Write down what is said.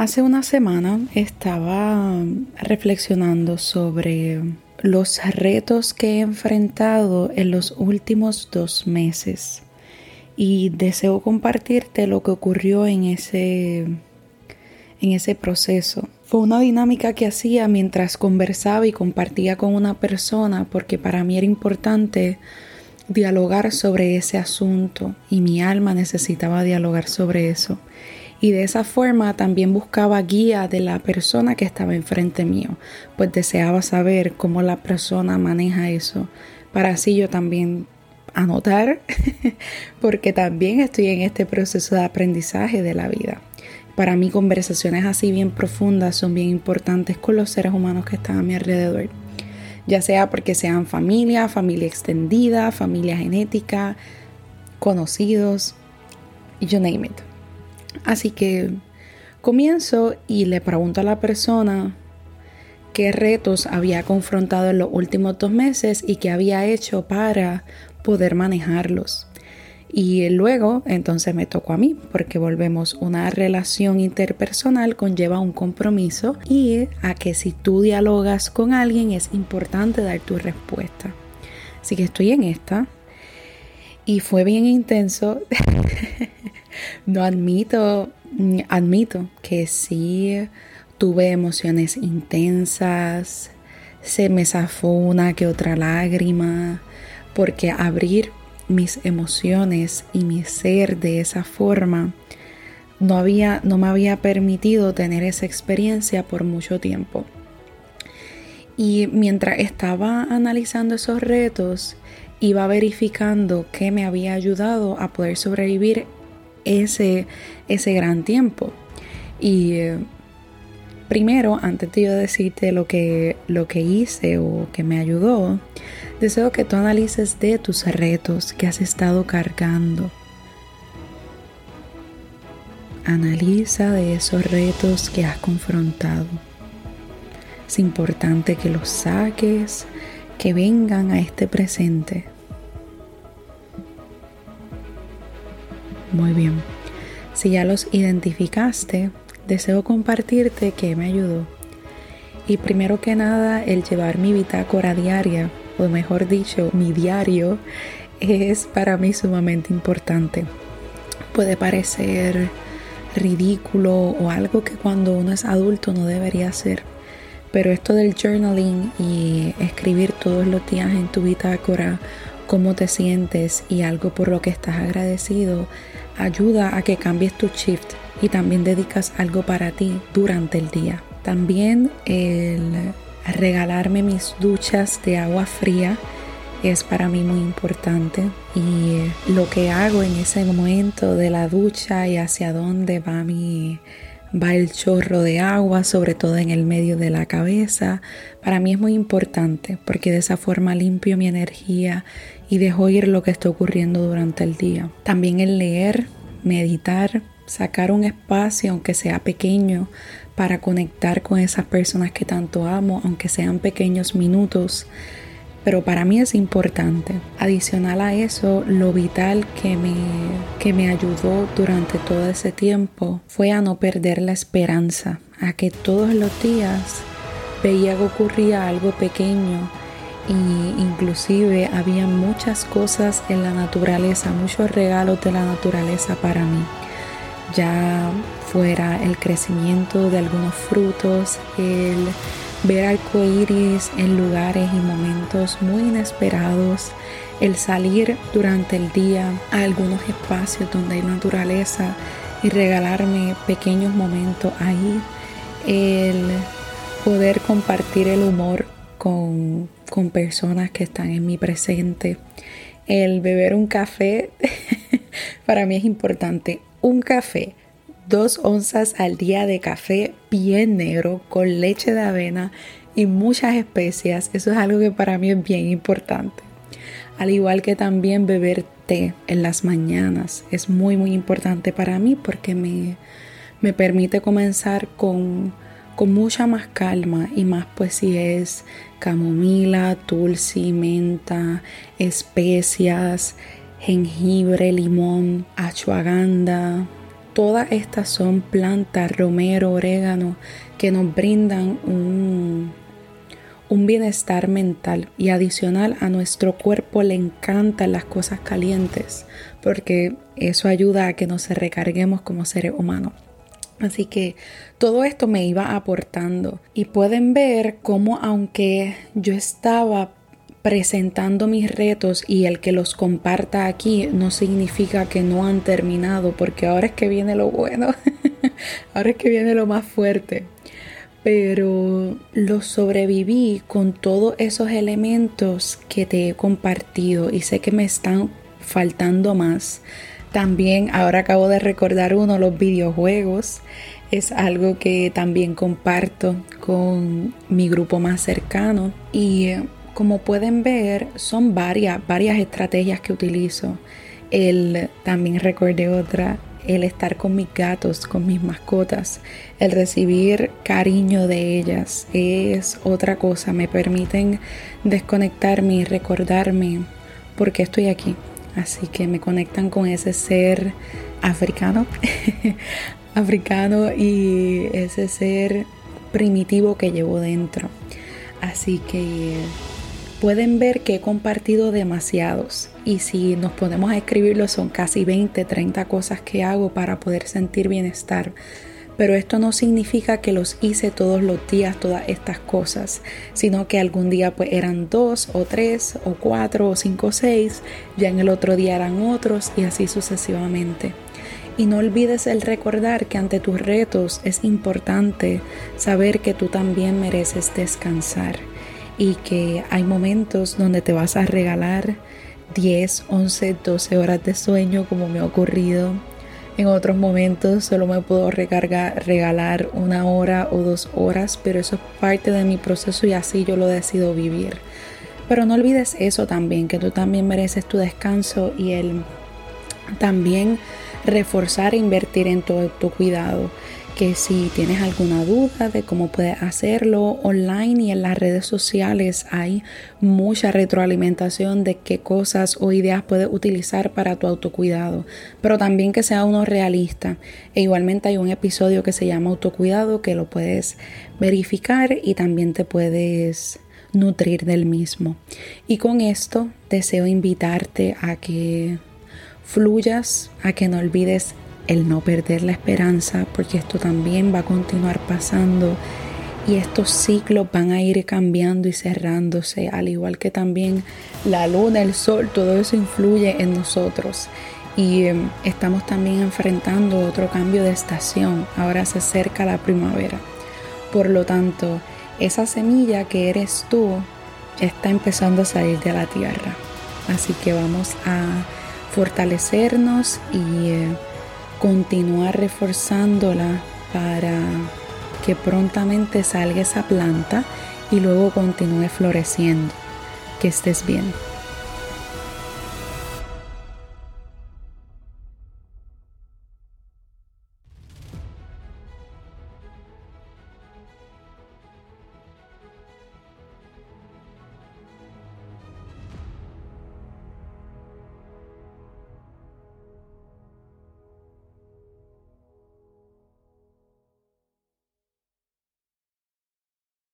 Hace una semana estaba reflexionando sobre los retos que he enfrentado en los últimos dos meses y deseo compartirte lo que ocurrió en ese, en ese proceso. Fue una dinámica que hacía mientras conversaba y compartía con una persona porque para mí era importante dialogar sobre ese asunto y mi alma necesitaba dialogar sobre eso y de esa forma también buscaba guía de la persona que estaba enfrente mío, pues deseaba saber cómo la persona maneja eso, para así yo también anotar, porque también estoy en este proceso de aprendizaje de la vida. Para mí conversaciones así bien profundas son bien importantes con los seres humanos que están a mi alrededor, ya sea porque sean familia, familia extendida, familia genética, conocidos, you name it. Así que comienzo y le pregunto a la persona qué retos había confrontado en los últimos dos meses y qué había hecho para poder manejarlos. Y luego entonces me tocó a mí, porque volvemos, una relación interpersonal conlleva un compromiso y a que si tú dialogas con alguien es importante dar tu respuesta. Así que estoy en esta y fue bien intenso. No admito, admito que sí tuve emociones intensas, se me zafó una que otra lágrima, porque abrir mis emociones y mi ser de esa forma no, había, no me había permitido tener esa experiencia por mucho tiempo. Y mientras estaba analizando esos retos, iba verificando qué me había ayudado a poder sobrevivir ese, ese gran tiempo. Y eh, primero, antes de yo decirte lo que, lo que hice o que me ayudó, deseo que tú analices de tus retos que has estado cargando. Analiza de esos retos que has confrontado. Es importante que los saques, que vengan a este presente Muy bien. Si ya los identificaste, deseo compartirte que me ayudó. Y primero que nada, el llevar mi bitácora diaria, o mejor dicho, mi diario, es para mí sumamente importante. Puede parecer ridículo o algo que cuando uno es adulto no debería hacer. Pero esto del journaling y escribir todos los días en tu bitácora cómo te sientes y algo por lo que estás agradecido ayuda a que cambies tu shift y también dedicas algo para ti durante el día. También el regalarme mis duchas de agua fría es para mí muy importante y lo que hago en ese momento de la ducha y hacia dónde va mi va el chorro de agua, sobre todo en el medio de la cabeza, para mí es muy importante porque de esa forma limpio mi energía y dejo ir lo que está ocurriendo durante el día. También el leer, meditar, sacar un espacio, aunque sea pequeño, para conectar con esas personas que tanto amo, aunque sean pequeños minutos. Pero para mí es importante. Adicional a eso, lo vital que me, que me ayudó durante todo ese tiempo fue a no perder la esperanza, a que todos los días veía que ocurría algo pequeño y inclusive había muchas cosas en la naturaleza, muchos regalos de la naturaleza para mí. Ya fuera el crecimiento de algunos frutos, el ver arcoíris en lugares y momentos muy inesperados, el salir durante el día a algunos espacios donde hay naturaleza y regalarme pequeños momentos ahí, el poder compartir el humor con, con personas que están en mi presente. El beber un café para mí es importante. Un café, dos onzas al día de café bien negro con leche de avena y muchas especias. Eso es algo que para mí es bien importante. Al igual que también beber té en las mañanas es muy muy importante para mí porque me, me permite comenzar con con mucha más calma y más pues si es camomila, tulsi, menta, especias, jengibre, limón, ashwagandha, todas estas son plantas, romero, orégano, que nos brindan un, un bienestar mental y adicional a nuestro cuerpo le encantan las cosas calientes porque eso ayuda a que nos recarguemos como seres humanos. Así que todo esto me iba aportando y pueden ver cómo aunque yo estaba presentando mis retos y el que los comparta aquí no significa que no han terminado porque ahora es que viene lo bueno, ahora es que viene lo más fuerte. Pero lo sobreviví con todos esos elementos que te he compartido y sé que me están faltando más. También ahora acabo de recordar uno, los videojuegos. Es algo que también comparto con mi grupo más cercano. Y eh, como pueden ver, son varias, varias estrategias que utilizo. El, también recordé otra, el estar con mis gatos, con mis mascotas, el recibir cariño de ellas es otra cosa. Me permiten desconectarme y recordarme por qué estoy aquí, Así que me conectan con ese ser africano, africano y ese ser primitivo que llevo dentro. Así que pueden ver que he compartido demasiados. Y si nos ponemos a escribirlo son casi 20, 30 cosas que hago para poder sentir bienestar. Pero esto no significa que los hice todos los días todas estas cosas, sino que algún día pues eran dos o tres o cuatro o cinco o seis, ya en el otro día eran otros y así sucesivamente. Y no olvides el recordar que ante tus retos es importante saber que tú también mereces descansar y que hay momentos donde te vas a regalar 10, 11, 12 horas de sueño como me ha ocurrido en otros momentos solo me puedo recargar, regalar una hora o dos horas, pero eso es parte de mi proceso y así yo lo decido vivir. Pero no olvides eso también, que tú también mereces tu descanso y el también reforzar e invertir en todo tu cuidado que si tienes alguna duda de cómo puedes hacerlo online y en las redes sociales hay mucha retroalimentación de qué cosas o ideas puedes utilizar para tu autocuidado, pero también que sea uno realista. E igualmente hay un episodio que se llama autocuidado que lo puedes verificar y también te puedes nutrir del mismo. Y con esto deseo invitarte a que fluyas, a que no olvides el no perder la esperanza, porque esto también va a continuar pasando y estos ciclos van a ir cambiando y cerrándose, al igual que también la luna, el sol, todo eso influye en nosotros. Y em, estamos también enfrentando otro cambio de estación, ahora se acerca la primavera. Por lo tanto, esa semilla que eres tú ya está empezando a salir de la tierra. Así que vamos a fortalecernos y... Eh, continuar reforzándola para que prontamente salga esa planta y luego continúe floreciendo. Que estés bien.